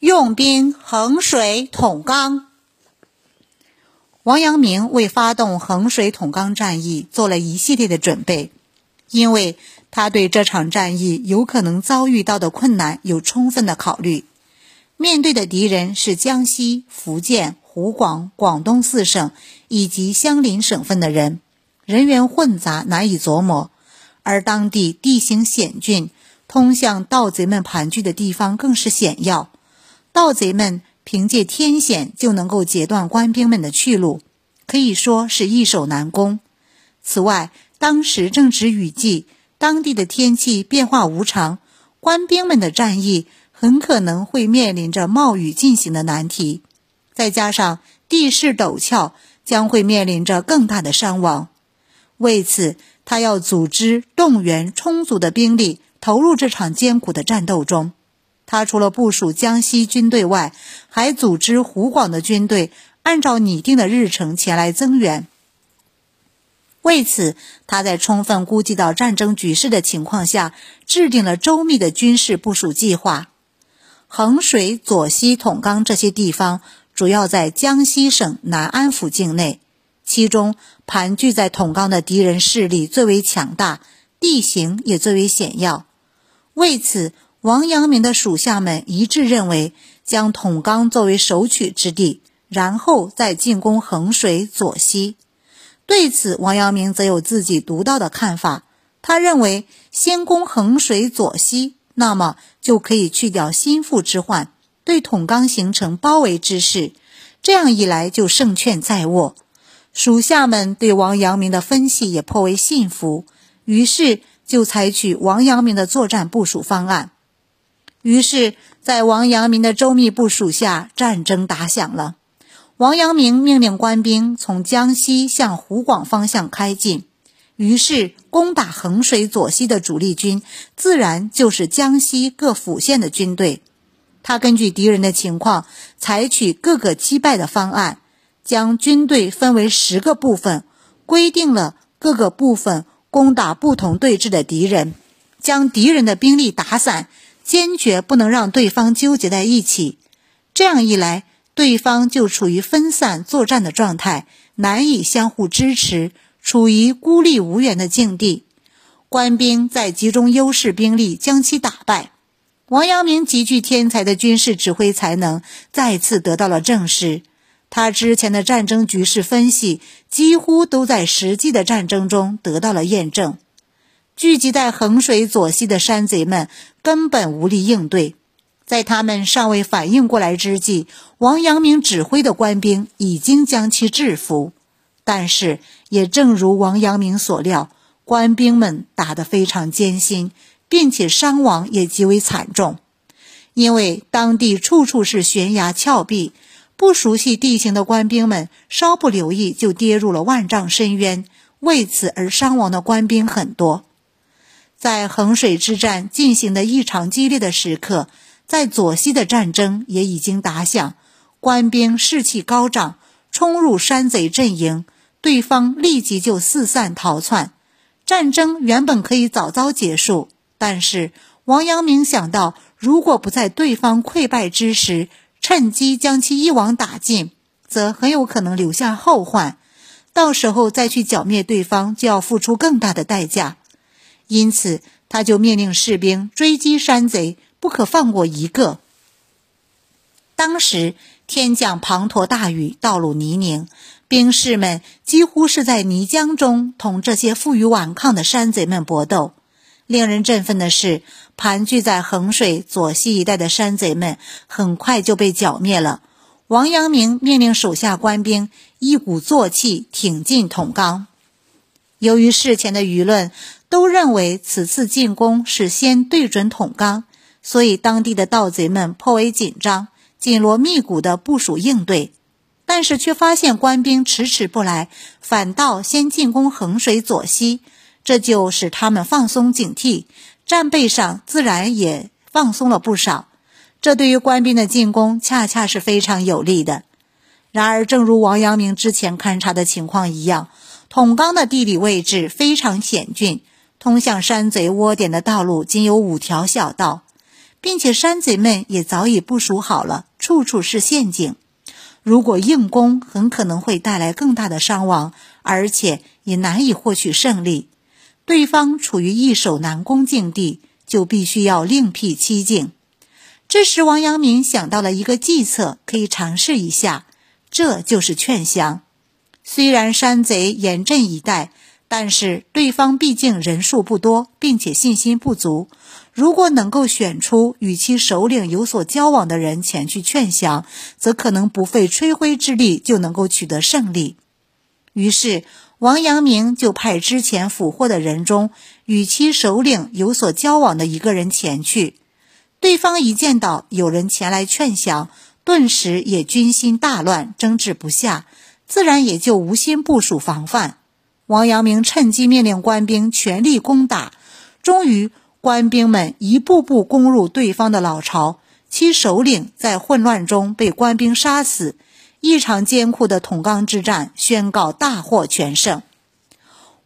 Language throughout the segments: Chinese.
用兵衡水统钢。王阳明为发动衡水统钢战役做了一系列的准备，因为他对这场战役有可能遭遇到的困难有充分的考虑。面对的敌人是江西、福建、湖广、广东四省以及相邻省份的人，人员混杂，难以琢磨。而当地地形险峻，通向盗贼们盘踞的地方更是险要。盗贼们凭借天险就能够截断官兵们的去路，可以说是易守难攻。此外，当时正值雨季，当地的天气变化无常，官兵们的战役很可能会面临着冒雨进行的难题。再加上地势陡峭，将会面临着更大的伤亡。为此，他要组织动员充足的兵力，投入这场艰苦的战斗中。他除了部署江西军队外，还组织湖广的军队，按照拟定的日程前来增援。为此，他在充分估计到战争局势的情况下，制定了周密的军事部署计划。衡水、左溪、统钢这些地方，主要在江西省南安府境内。其中盘踞在统钢的敌人势力最为强大，地形也最为险要。为此，王阳明的属下们一致认为，将统钢作为首取之地，然后再进攻衡水、左西。对此，王阳明则有自己独到的看法。他认为，先攻衡水、左西，那么就可以去掉心腹之患，对统钢形成包围之势。这样一来，就胜券在握。属下们对王阳明的分析也颇为信服，于是就采取王阳明的作战部署方案。于是，在王阳明的周密部署下，战争打响了。王阳明命令官兵从江西向湖广方向开进，于是攻打衡水左西的主力军自然就是江西各府县的军队。他根据敌人的情况，采取各个击败的方案。将军队分为十个部分，规定了各个部分攻打不同对峙的敌人，将敌人的兵力打散，坚决不能让对方纠结在一起。这样一来，对方就处于分散作战的状态，难以相互支持，处于孤立无援的境地。官兵在集中优势兵力将其打败。王阳明极具天才的军事指挥才能再次得到了证实。他之前的战争局势分析几乎都在实际的战争中得到了验证。聚集在衡水左西的山贼们根本无力应对，在他们尚未反应过来之际，王阳明指挥的官兵已经将其制服。但是，也正如王阳明所料，官兵们打得非常艰辛，并且伤亡也极为惨重，因为当地处处是悬崖峭壁。不熟悉地形的官兵们稍不留意，就跌入了万丈深渊，为此而伤亡的官兵很多。在衡水之战进行的异常激烈的时刻，在左西的战争也已经打响，官兵士气高涨，冲入山贼阵营，对方立即就四散逃窜。战争原本可以早早结束，但是王阳明想到，如果不在对方溃败之时，趁机将其一网打尽，则很有可能留下后患，到时候再去剿灭对方，就要付出更大的代价。因此，他就命令士兵追击山贼，不可放过一个。当时天降滂沱大雨，道路泥泞，兵士们几乎是在泥浆中同这些负隅顽抗的山贼们搏斗。令人振奋的是，盘踞在衡水左西一带的山贼们很快就被剿灭了。王阳明命令手下官兵一鼓作气挺进统刚。由于事前的舆论都认为此次进攻是先对准统刚，所以当地的盗贼们颇为紧张，紧锣密鼓地部署应对。但是却发现官兵迟迟不来，反倒先进攻衡水左西。这就使他们放松警惕，战备上自然也放松了不少。这对于官兵的进攻恰恰是非常有利的。然而，正如王阳明之前勘察的情况一样，统钢的地理位置非常险峻，通向山贼窝点的道路仅有五条小道，并且山贼们也早已部署好了，处处是陷阱。如果硬攻，很可能会带来更大的伤亡，而且也难以获取胜利。对方处于易守难攻境地，就必须要另辟蹊径。这时，王阳明想到了一个计策，可以尝试一下，这就是劝降。虽然山贼严阵以待。但是对方毕竟人数不多，并且信心不足。如果能够选出与其首领有所交往的人前去劝降，则可能不费吹灰之力就能够取得胜利。于是，王阳明就派之前俘获的人中与其首领有所交往的一个人前去。对方一见到有人前来劝降，顿时也军心大乱，争执不下，自然也就无心部署防范。王阳明趁机命令官兵全力攻打，终于官兵们一步步攻入对方的老巢，其首领在混乱中被官兵杀死。一场艰苦的统钢之战宣告大获全胜。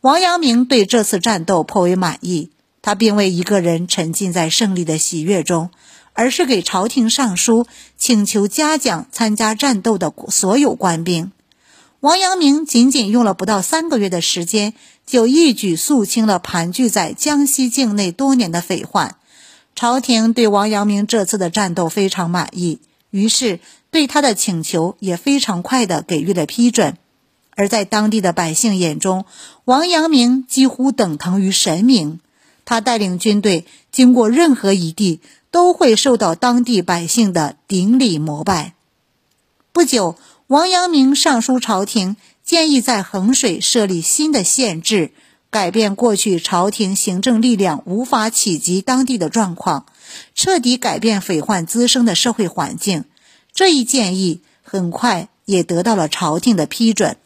王阳明对这次战斗颇为满意，他并未一个人沉浸在胜利的喜悦中，而是给朝廷上书，请求嘉奖参加战斗的所有官兵。王阳明仅仅用了不到三个月的时间，就一举肃清了盘踞在江西境内多年的匪患。朝廷对王阳明这次的战斗非常满意，于是对他的请求也非常快地给予了批准。而在当地的百姓眼中，王阳明几乎等同于神明。他带领军队经过任何一地，都会受到当地百姓的顶礼膜拜。不久。王阳明上书朝廷，建议在衡水设立新的县制，改变过去朝廷行政力量无法企及当地的状况，彻底改变匪患滋生的社会环境。这一建议很快也得到了朝廷的批准。